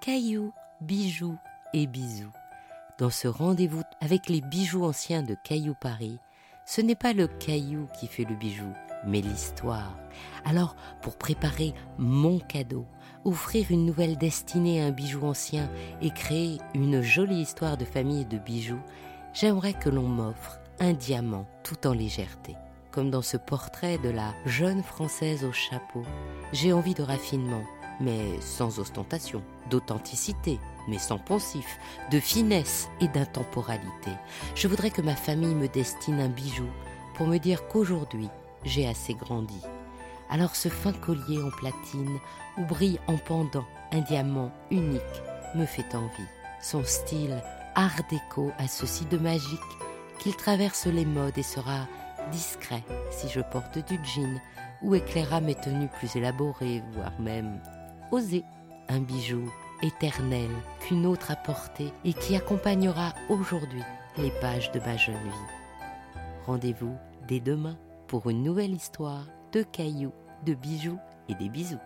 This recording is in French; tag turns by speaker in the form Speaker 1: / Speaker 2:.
Speaker 1: cailloux, bijoux et bisous. Dans ce rendez-vous avec les bijoux anciens de Caillou Paris, ce n'est pas le caillou qui fait le bijou, mais l'histoire. Alors, pour préparer mon cadeau, offrir une nouvelle destinée à un bijou ancien et créer une jolie histoire de famille de bijoux, j'aimerais que l'on m'offre un diamant tout en légèreté. Comme dans ce portrait de la jeune Française au chapeau, j'ai envie de raffinement, mais sans ostentation, d'authenticité, mais sans poncif, de finesse et d'intemporalité. Je voudrais que ma famille me destine un bijou pour me dire qu'aujourd'hui, j'ai assez grandi. Alors ce fin collier en platine, où brille en pendant un diamant unique, me fait envie. Son style art déco a ceci de magique qu'il traverse les modes et sera discret si je porte du jean ou éclairera mes tenues plus élaborées, voire même osé. Un bijou éternel qu'une autre a porté et qui accompagnera aujourd'hui les pages de ma jeune vie. Rendez-vous dès demain pour une nouvelle histoire de cailloux, de bijoux et des bisous.